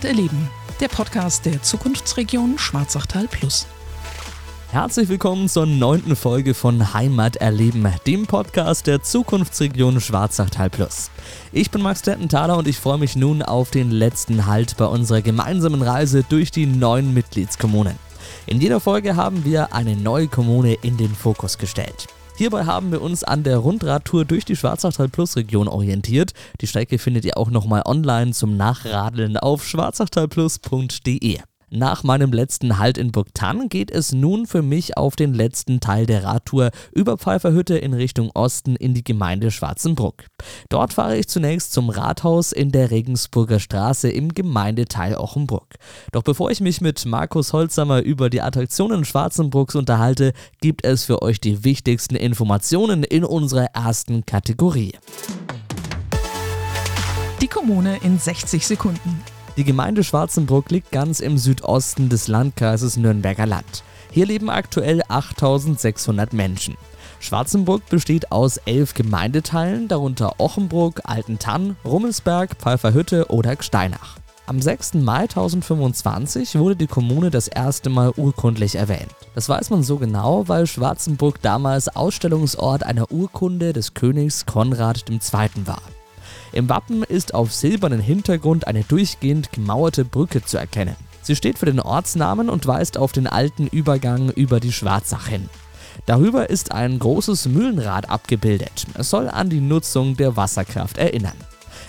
Heimat erleben, der Podcast der Zukunftsregion Schwarzachtal Plus. Herzlich willkommen zur neunten Folge von Heimat erleben, dem Podcast der Zukunftsregion Schwarzachtal Plus. Ich bin Max Tettenthaler und ich freue mich nun auf den letzten Halt bei unserer gemeinsamen Reise durch die neuen Mitgliedskommunen. In jeder Folge haben wir eine neue Kommune in den Fokus gestellt. Hierbei haben wir uns an der Rundradtour durch die Schwarzachtal Plus Region orientiert. Die Strecke findet ihr auch nochmal online zum Nachradeln auf schwarzachtalplus.de. Nach meinem letzten Halt in Burgtann geht es nun für mich auf den letzten Teil der Radtour über Pfeiferhütte in Richtung Osten in die Gemeinde Schwarzenbruck. Dort fahre ich zunächst zum Rathaus in der Regensburger Straße im Gemeindeteil Ochenbruck. Doch bevor ich mich mit Markus Holzhammer über die Attraktionen Schwarzenbrucks unterhalte, gibt es für euch die wichtigsten Informationen in unserer ersten Kategorie. Die Kommune in 60 Sekunden. Die Gemeinde Schwarzenbruck liegt ganz im Südosten des Landkreises Nürnberger Land. Hier leben aktuell 8600 Menschen. Schwarzenburg besteht aus elf Gemeindeteilen, darunter Ochenbruck, Altentann, Rummelsberg, Pfeifferhütte oder Gsteinach. Am 6. Mai 1025 wurde die Kommune das erste Mal urkundlich erwähnt. Das weiß man so genau, weil Schwarzenburg damals Ausstellungsort einer Urkunde des Königs Konrad II. war. Im Wappen ist auf silbernen Hintergrund eine durchgehend gemauerte Brücke zu erkennen. Sie steht für den Ortsnamen und weist auf den alten Übergang über die Schwarzach hin. Darüber ist ein großes Mühlenrad abgebildet. Es soll an die Nutzung der Wasserkraft erinnern.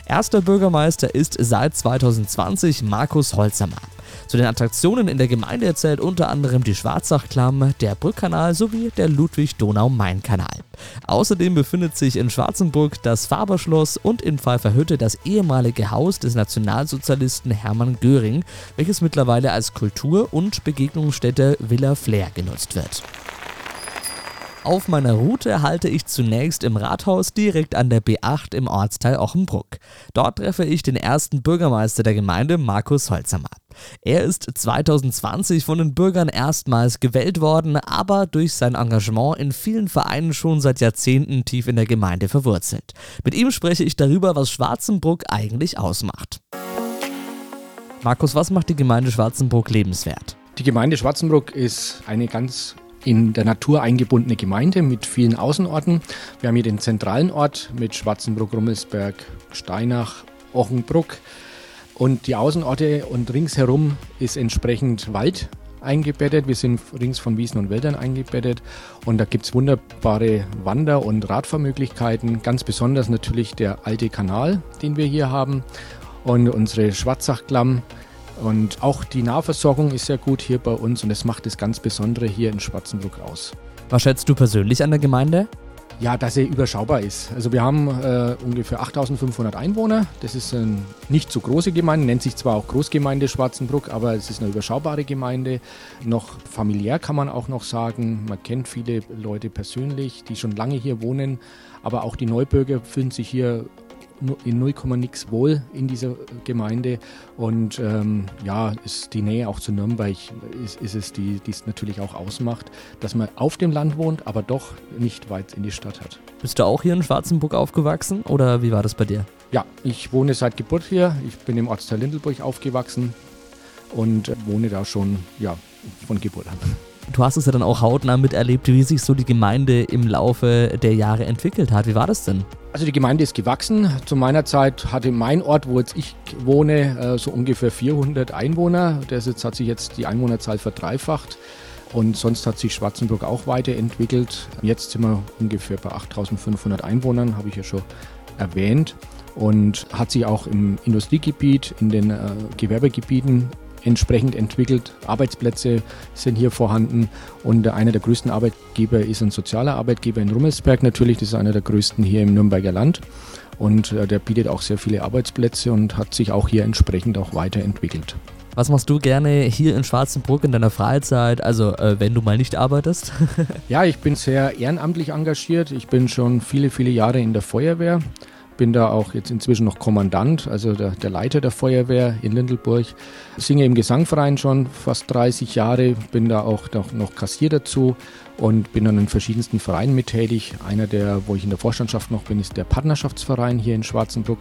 Erster Bürgermeister ist seit 2020 Markus Holzhammer. Zu den Attraktionen in der Gemeinde erzählt unter anderem die Schwarzachklamm, der Brückkanal sowie der Ludwig-Donau-Main-Kanal. Außerdem befindet sich in Schwarzenburg das Faberschloss und in Pfeifferhütte das ehemalige Haus des Nationalsozialisten Hermann Göring, welches mittlerweile als Kultur- und Begegnungsstätte Villa Flair genutzt wird. Auf meiner Route halte ich zunächst im Rathaus direkt an der B8 im Ortsteil Ochenbruck. Dort treffe ich den ersten Bürgermeister der Gemeinde, Markus Holzhammer. Er ist 2020 von den Bürgern erstmals gewählt worden, aber durch sein Engagement in vielen Vereinen schon seit Jahrzehnten tief in der Gemeinde verwurzelt. Mit ihm spreche ich darüber, was Schwarzenbruck eigentlich ausmacht. Markus, was macht die Gemeinde Schwarzenbruck lebenswert? Die Gemeinde Schwarzenbruck ist eine ganz in der Natur eingebundene Gemeinde mit vielen Außenorten. Wir haben hier den zentralen Ort mit Schwarzenbruck, Rummelsberg, Steinach, Ochenbruck. Und die Außenorte und ringsherum ist entsprechend Wald eingebettet. Wir sind rings von Wiesen und Wäldern eingebettet und da gibt es wunderbare Wander- und Radfahrmöglichkeiten. Ganz besonders natürlich der alte Kanal, den wir hier haben und unsere Schwarzachklamm und auch die Nahversorgung ist sehr gut hier bei uns und das macht das ganz Besondere hier in Schwarzenbruck aus. Was schätzt du persönlich an der Gemeinde? Ja, dass er überschaubar ist. Also wir haben äh, ungefähr 8500 Einwohner. Das ist eine nicht so große Gemeinde, nennt sich zwar auch Großgemeinde Schwarzenbruck, aber es ist eine überschaubare Gemeinde. Noch familiär kann man auch noch sagen. Man kennt viele Leute persönlich, die schon lange hier wohnen, aber auch die Neubürger fühlen sich hier in 0, nix wohl in dieser Gemeinde. Und ähm, ja, ist die Nähe auch zu Nürnberg ist, ist es, die es natürlich auch ausmacht, dass man auf dem Land wohnt, aber doch nicht weit in die Stadt hat. Bist du auch hier in Schwarzenburg aufgewachsen oder wie war das bei dir? Ja, ich wohne seit Geburt hier. Ich bin im Ortsteil Lindelburg aufgewachsen und wohne da schon ja, von Geburt an. Du hast es ja dann auch hautnah miterlebt, wie sich so die Gemeinde im Laufe der Jahre entwickelt hat. Wie war das denn? Also die Gemeinde ist gewachsen. Zu meiner Zeit hatte mein Ort, wo jetzt ich wohne, äh, so ungefähr 400 Einwohner. Das jetzt hat sich jetzt die Einwohnerzahl verdreifacht. Und sonst hat sich Schwarzenburg auch weiterentwickelt. Jetzt sind wir ungefähr bei 8500 Einwohnern, habe ich ja schon erwähnt. Und hat sich auch im Industriegebiet, in den äh, Gewerbegebieten entsprechend entwickelt. Arbeitsplätze sind hier vorhanden und einer der größten Arbeitgeber ist ein sozialer Arbeitgeber in Rummelsberg natürlich. Das ist einer der größten hier im Nürnberger Land und äh, der bietet auch sehr viele Arbeitsplätze und hat sich auch hier entsprechend auch weiterentwickelt. Was machst du gerne hier in Schwarzenbruck in deiner Freizeit, also äh, wenn du mal nicht arbeitest? ja, ich bin sehr ehrenamtlich engagiert. Ich bin schon viele, viele Jahre in der Feuerwehr bin da auch jetzt inzwischen noch Kommandant, also der, der Leiter der Feuerwehr in Lindelburg. Singe im Gesangverein schon fast 30 Jahre, bin da auch noch, noch Kassier dazu und bin dann in verschiedensten Vereinen mit tätig. Einer der, wo ich in der Vorstandschaft noch bin, ist der Partnerschaftsverein hier in Schwarzenbruck,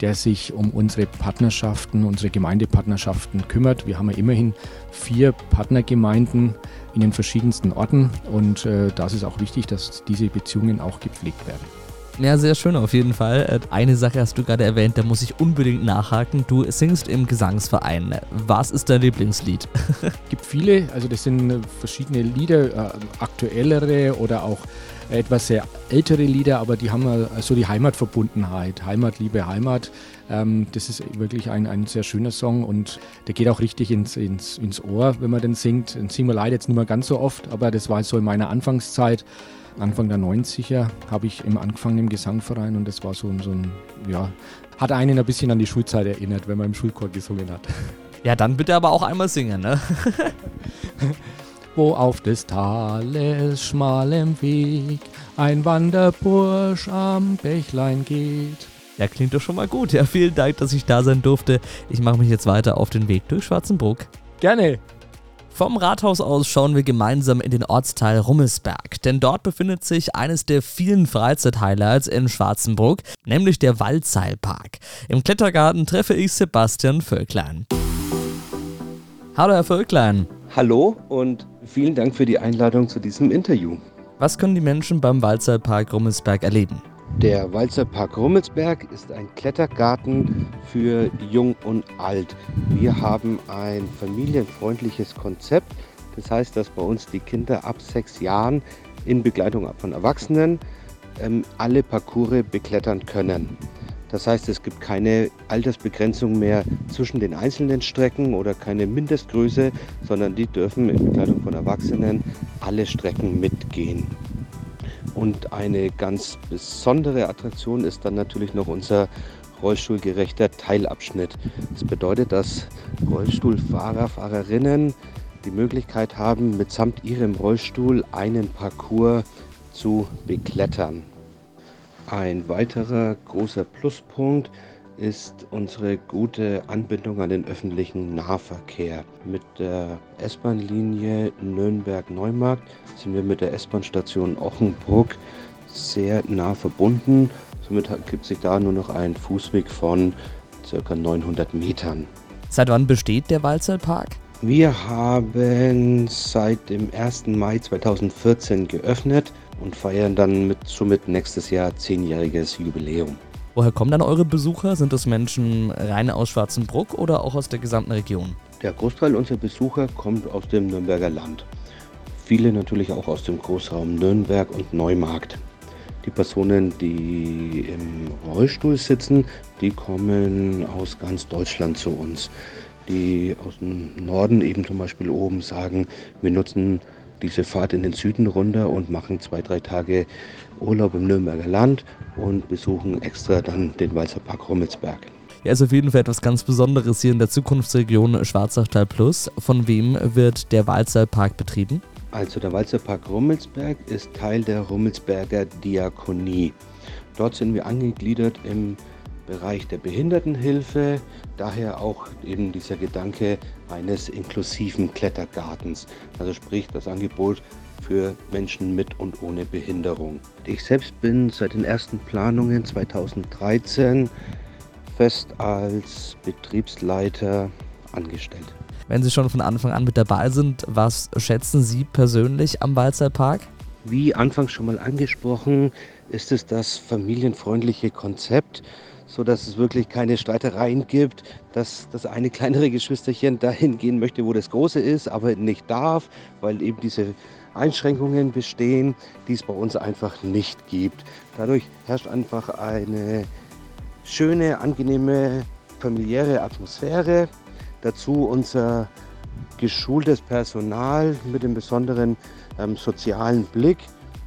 der sich um unsere Partnerschaften, unsere Gemeindepartnerschaften kümmert. Wir haben ja immerhin vier Partnergemeinden in den verschiedensten Orten und äh, das ist auch wichtig, dass diese Beziehungen auch gepflegt werden. Ja, sehr schön auf jeden Fall. Äh, eine Sache hast du gerade erwähnt, da muss ich unbedingt nachhaken. Du singst im Gesangsverein. Was ist dein Lieblingslied? Es gibt viele, also das sind äh, verschiedene Lieder, äh, aktuellere oder auch etwas sehr ältere Lieder, aber die haben so die Heimatverbundenheit. Heimat, Liebe, Heimat. Ähm, das ist wirklich ein, ein sehr schöner Song und der geht auch richtig ins, ins, ins Ohr, wenn man den singt. Den singen wir leider jetzt nicht mehr ganz so oft, aber das war so in meiner Anfangszeit. Anfang der 90er habe ich im angefangen im Gesangverein und das war so, so ein, ja, hat einen ein bisschen an die Schulzeit erinnert, wenn man im Schulchor gesungen hat. Ja, dann bitte aber auch einmal singen, ne? Wo auf des Tales schmalem Weg ein Wanderbursch am Bächlein geht. Ja, klingt doch schon mal gut. Ja, vielen Dank, dass ich da sein durfte. Ich mache mich jetzt weiter auf den Weg durch Schwarzenbruck. Gerne. Vom Rathaus aus schauen wir gemeinsam in den Ortsteil Rummelsberg, denn dort befindet sich eines der vielen Freizeithighlights in Schwarzenbruck, nämlich der Waldseilpark. Im Klettergarten treffe ich Sebastian Völklein. Hallo Herr Völklein. Hallo und vielen Dank für die Einladung zu diesem Interview. Was können die Menschen beim Waldseilpark Rummelsberg erleben? Der Walzerpark Rummelsberg ist ein Klettergarten für Jung und Alt. Wir haben ein familienfreundliches Konzept. Das heißt, dass bei uns die Kinder ab sechs Jahren in Begleitung von Erwachsenen ähm, alle Parcours beklettern können. Das heißt, es gibt keine Altersbegrenzung mehr zwischen den einzelnen Strecken oder keine Mindestgröße, sondern die dürfen in Begleitung von Erwachsenen alle Strecken mitgehen. Und eine ganz besondere Attraktion ist dann natürlich noch unser rollstuhlgerechter Teilabschnitt. Das bedeutet, dass Rollstuhlfahrer, Fahrerinnen die Möglichkeit haben, mitsamt ihrem Rollstuhl einen Parcours zu beklettern. Ein weiterer großer Pluspunkt ist unsere gute Anbindung an den öffentlichen Nahverkehr. Mit der S-Bahn-Linie Nürnberg-Neumarkt sind wir mit der S-Bahn-Station Ochenbruck sehr nah verbunden. Somit gibt sich da nur noch ein Fußweg von ca. 900 Metern. Seit wann besteht der Walzerpark? Wir haben seit dem 1. Mai 2014 geöffnet und feiern dann mit, somit nächstes Jahr zehnjähriges Jubiläum. Woher kommen dann eure Besucher? Sind das Menschen rein aus Schwarzenbruck oder auch aus der gesamten Region? Der Großteil unserer Besucher kommt aus dem Nürnberger Land. Viele natürlich auch aus dem Großraum Nürnberg und Neumarkt. Die Personen, die im Rollstuhl sitzen, die kommen aus ganz Deutschland zu uns. Die aus dem Norden eben zum Beispiel oben sagen, wir nutzen diese Fahrt in den Süden runter und machen zwei, drei Tage Urlaub im Nürnberger Land und besuchen extra dann den Walzer Park Rummelsberg. Ja, ist auf jeden Fall etwas ganz Besonderes hier in der Zukunftsregion Schwarzachtal Plus. Von wem wird der Walzer Park betrieben? Also der Walzer Park Rummelsberg ist Teil der Rummelsberger Diakonie. Dort sind wir angegliedert im Bereich der Behindertenhilfe, daher auch eben dieser Gedanke eines inklusiven Klettergartens. Also sprich das Angebot für Menschen mit und ohne Behinderung. Ich selbst bin seit den ersten Planungen 2013 fest als Betriebsleiter angestellt. Wenn Sie schon von Anfang an mit dabei sind, was schätzen Sie persönlich am Walzerpark? Wie anfangs schon mal angesprochen, ist es das familienfreundliche Konzept, so dass es wirklich keine Streitereien gibt, dass das eine kleinere Geschwisterchen dahin gehen möchte, wo das große ist, aber nicht darf, weil eben diese Einschränkungen bestehen, die es bei uns einfach nicht gibt. Dadurch herrscht einfach eine schöne, angenehme, familiäre Atmosphäre. Dazu unser geschultes Personal mit dem besonderen ähm, sozialen Blick,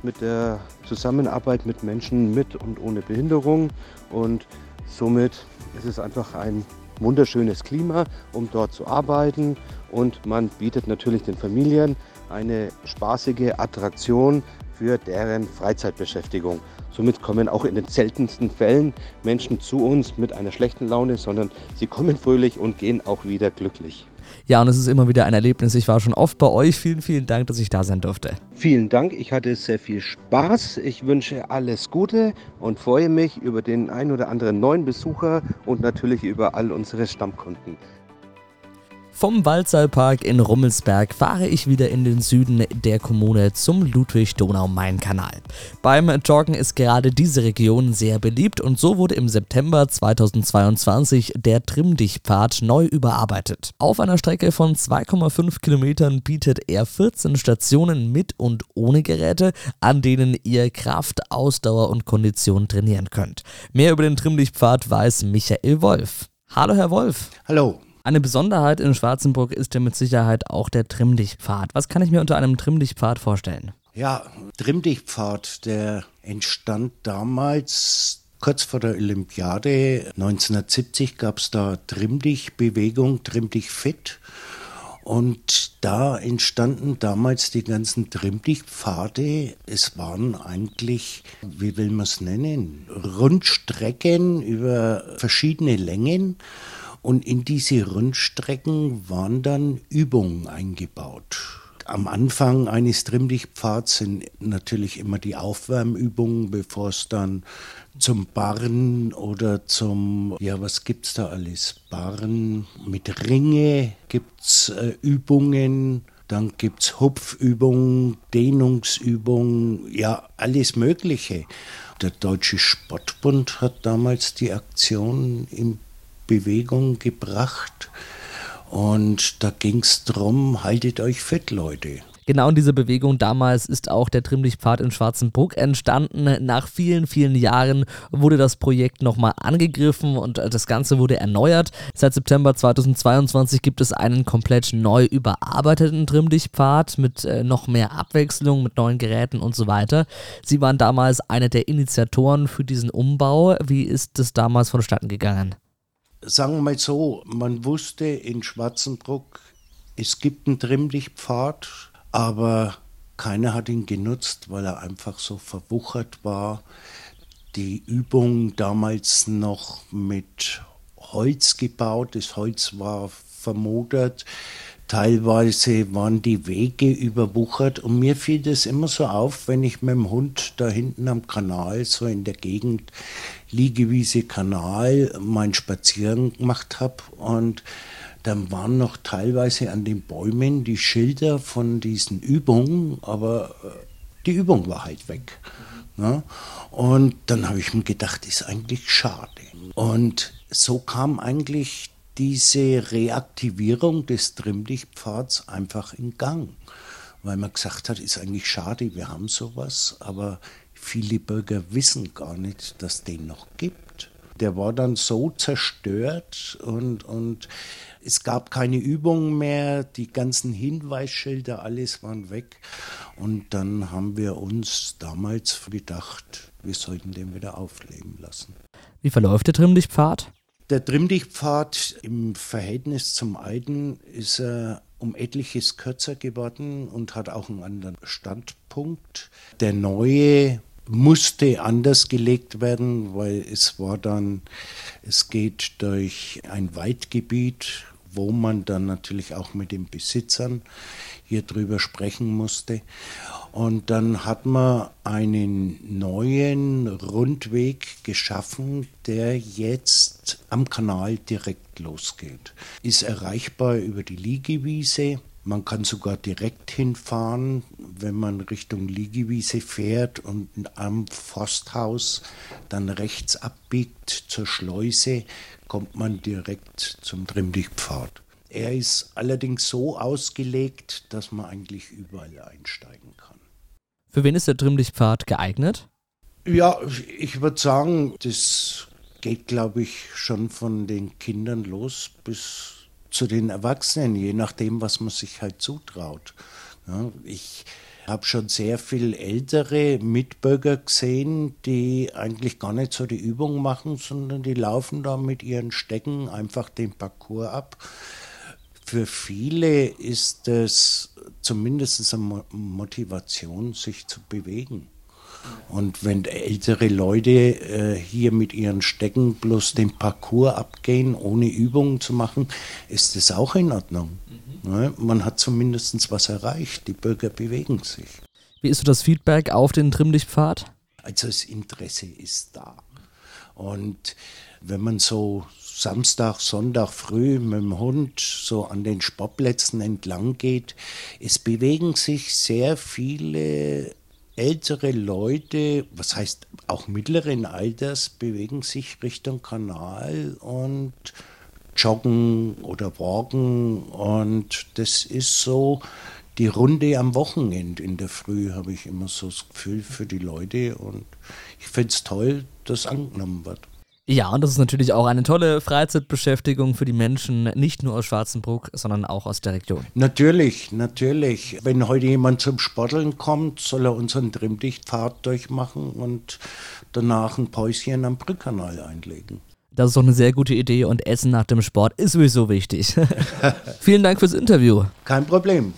mit der Zusammenarbeit mit Menschen mit und ohne Behinderung. Und somit ist es einfach ein wunderschönes Klima, um dort zu arbeiten. Und man bietet natürlich den Familien eine spaßige Attraktion für deren Freizeitbeschäftigung. Somit kommen auch in den seltensten Fällen Menschen zu uns mit einer schlechten Laune, sondern sie kommen fröhlich und gehen auch wieder glücklich. Ja, und es ist immer wieder ein Erlebnis. Ich war schon oft bei euch. Vielen, vielen Dank, dass ich da sein durfte. Vielen Dank. Ich hatte sehr viel Spaß. Ich wünsche alles Gute und freue mich über den ein oder anderen neuen Besucher und natürlich über all unsere Stammkunden. Vom Waldseilpark in Rummelsberg fahre ich wieder in den Süden der Kommune zum Ludwig-Donau-Main-Kanal. Beim Joggen ist gerade diese Region sehr beliebt und so wurde im September 2022 der Trimm-Dich-Pfad neu überarbeitet. Auf einer Strecke von 2,5 Kilometern bietet er 14 Stationen mit und ohne Geräte, an denen ihr Kraft, Ausdauer und Kondition trainieren könnt. Mehr über den Trimm-Dich-Pfad weiß Michael Wolf. Hallo Herr Wolf. Hallo. Eine Besonderheit in Schwarzenburg ist ja mit Sicherheit auch der Trimmdichtpfad. Was kann ich mir unter einem Trimmdichtpfad vorstellen? Ja, Trimmdichtpfad, der entstand damals kurz vor der Olympiade 1970 gab es da Trimmdich-Bewegung, Trimmdich-Fit. Und da entstanden damals die ganzen Trimmdichtpfade. Es waren eigentlich, wie will man es nennen, Rundstrecken über verschiedene Längen. Und in diese Rundstrecken waren dann Übungen eingebaut. Am Anfang eines Trimmdichtpfads sind natürlich immer die Aufwärmübungen, bevor es dann zum Barren oder zum, ja, was gibt's da alles? Barren mit Ringe gibt's äh, Übungen. Dann gibt's Hupfübungen, Dehnungsübungen, ja, alles Mögliche. Der Deutsche Sportbund hat damals die Aktion im Bewegung gebracht. Und da ging es darum, haltet euch fit, Leute. Genau in dieser Bewegung damals ist auch der Trimmlichtpfad in Schwarzenbruck entstanden. Nach vielen, vielen Jahren wurde das Projekt nochmal angegriffen und das Ganze wurde erneuert. Seit September 2022 gibt es einen komplett neu überarbeiteten Trimmlichtpfad mit äh, noch mehr Abwechslung, mit neuen Geräten und so weiter. Sie waren damals einer der Initiatoren für diesen Umbau. Wie ist es damals vonstatten gegangen? Sagen wir mal so, man wusste in Schwarzenbruck, es gibt einen Trimmlichtpfad, aber keiner hat ihn genutzt, weil er einfach so verwuchert war. Die Übung damals noch mit Holz gebaut, das Holz war vermodert. Teilweise waren die Wege überwuchert und mir fiel das immer so auf, wenn ich mit dem Hund da hinten am Kanal, so in der Gegend, Liegewiese Kanal, meinen Spaziergang gemacht habe und dann waren noch teilweise an den Bäumen die Schilder von diesen Übungen, aber äh, die Übung war halt weg. Ne? Und dann habe ich mir gedacht, ist eigentlich schade. Und so kam eigentlich diese Reaktivierung des Trimmlichtpfads einfach in Gang, weil man gesagt hat, ist eigentlich schade, wir haben sowas, aber viele Bürger wissen gar nicht, dass den noch gibt. Der war dann so zerstört und, und es gab keine Übungen mehr, die ganzen Hinweisschilder, alles waren weg. Und dann haben wir uns damals gedacht, wir sollten den wieder aufleben lassen. Wie verläuft der Trimmlichtpfad? Der Trimmdichtpfad im Verhältnis zum alten ist er um etliches kürzer geworden und hat auch einen anderen Standpunkt. Der neue musste anders gelegt werden, weil es war dann, es geht durch ein Waldgebiet, wo man dann natürlich auch mit den Besitzern hier drüber sprechen musste. Und dann hat man einen neuen Rundweg geschaffen, der jetzt am Kanal direkt losgeht. Ist erreichbar über die Liegewiese. Man kann sogar direkt hinfahren, wenn man Richtung Liegewiese fährt und am Forsthaus dann rechts abbiegt zur Schleuse, kommt man direkt zum Trimmdichtpfad. Er ist allerdings so ausgelegt, dass man eigentlich überall einsteigen kann. Für wen ist der Trimmlichtpfad geeignet? Ja, ich würde sagen, das geht, glaube ich, schon von den Kindern los bis zu den Erwachsenen, je nachdem, was man sich halt zutraut. Ja, ich habe schon sehr viel ältere Mitbürger gesehen, die eigentlich gar nicht so die Übung machen, sondern die laufen da mit ihren Stecken einfach den Parcours ab für viele ist es zumindest eine Motivation, sich zu bewegen. Und wenn ältere Leute äh, hier mit ihren Stecken bloß den Parcours abgehen, ohne Übungen zu machen, ist das auch in Ordnung. Ne? Man hat zumindest was erreicht. Die Bürger bewegen sich. Wie ist so das Feedback auf den Trimmlichtpfad? Also das Interesse ist da. Und wenn man so Samstag, Sonntag früh mit dem Hund so an den Sportplätzen entlang geht, es bewegen sich sehr viele ältere Leute, was heißt auch mittleren Alters, bewegen sich Richtung Kanal und joggen oder walken und das ist so die Runde am Wochenende in der Früh, habe ich immer so das Gefühl für die Leute und ich finde es toll, dass angenommen wird. Ja, und das ist natürlich auch eine tolle Freizeitbeschäftigung für die Menschen, nicht nur aus Schwarzenbruck, sondern auch aus der Region. Natürlich, natürlich. Wenn heute jemand zum Sporteln kommt, soll er unseren Trimmdichtpfad durchmachen und danach ein Päuschen am Brückkanal einlegen. Das ist doch eine sehr gute Idee und Essen nach dem Sport ist sowieso wichtig. Vielen Dank fürs Interview. Kein Problem.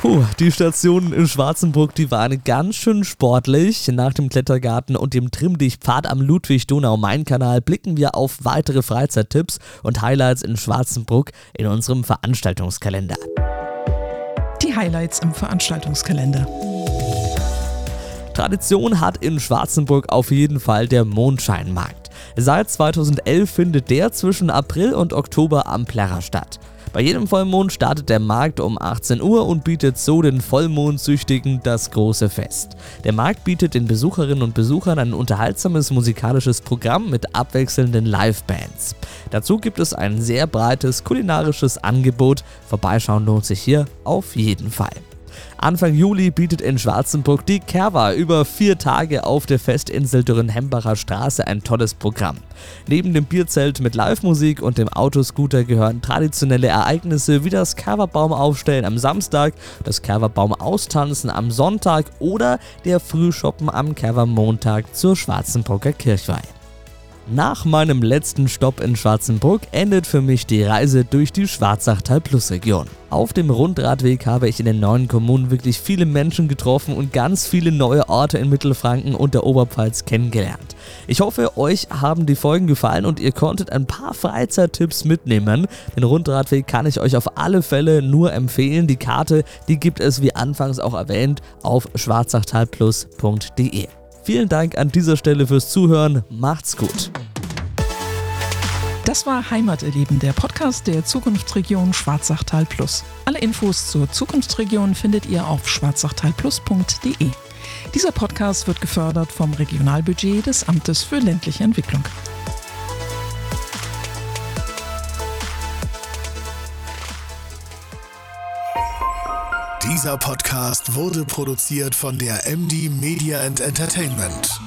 Puh, die Stationen in Schwarzenburg, die waren ganz schön sportlich. Nach dem Klettergarten und dem Trimmdichtpfad am Ludwig-Donau-Main-Kanal blicken wir auf weitere Freizeittipps und Highlights in Schwarzenburg in unserem Veranstaltungskalender. Die Highlights im Veranstaltungskalender. Tradition hat in Schwarzenburg auf jeden Fall der Mondscheinmarkt. Seit 2011 findet der zwischen April und Oktober am Plärrer statt. Bei jedem Vollmond startet der Markt um 18 Uhr und bietet so den Vollmondsüchtigen das große Fest. Der Markt bietet den Besucherinnen und Besuchern ein unterhaltsames musikalisches Programm mit abwechselnden Livebands. Dazu gibt es ein sehr breites kulinarisches Angebot. Vorbeischauen lohnt sich hier auf jeden Fall. Anfang Juli bietet in Schwarzenburg die Kerwa über vier Tage auf der Festinsel Dürrenhembacher Straße ein tolles Programm. Neben dem Bierzelt mit Live-Musik und dem Autoscooter gehören traditionelle Ereignisse wie das Kerwa-Baum aufstellen am Samstag, das Kerwa-Baum austanzen am Sonntag oder der Frühshoppen am Kerwa-Montag zur Schwarzenburger Kirchweih. Nach meinem letzten Stopp in Schwarzenburg endet für mich die Reise durch die Schwarzachtal-Plus-Region. Auf dem Rundradweg habe ich in den neuen Kommunen wirklich viele Menschen getroffen und ganz viele neue Orte in Mittelfranken und der Oberpfalz kennengelernt. Ich hoffe, euch haben die Folgen gefallen und ihr konntet ein paar Freizeittipps mitnehmen. Den Rundradweg kann ich euch auf alle Fälle nur empfehlen. Die Karte, die gibt es wie anfangs auch erwähnt auf schwarzachtalplus.de. Vielen Dank an dieser Stelle fürs Zuhören. Macht's gut. Das war Heimaterleben, der Podcast der Zukunftsregion Schwarzachtal Plus. Alle Infos zur Zukunftsregion findet ihr auf schwarzachtalplus.de. Dieser Podcast wird gefördert vom Regionalbudget des Amtes für ländliche Entwicklung. Dieser Podcast wurde produziert von der MD Media and Entertainment.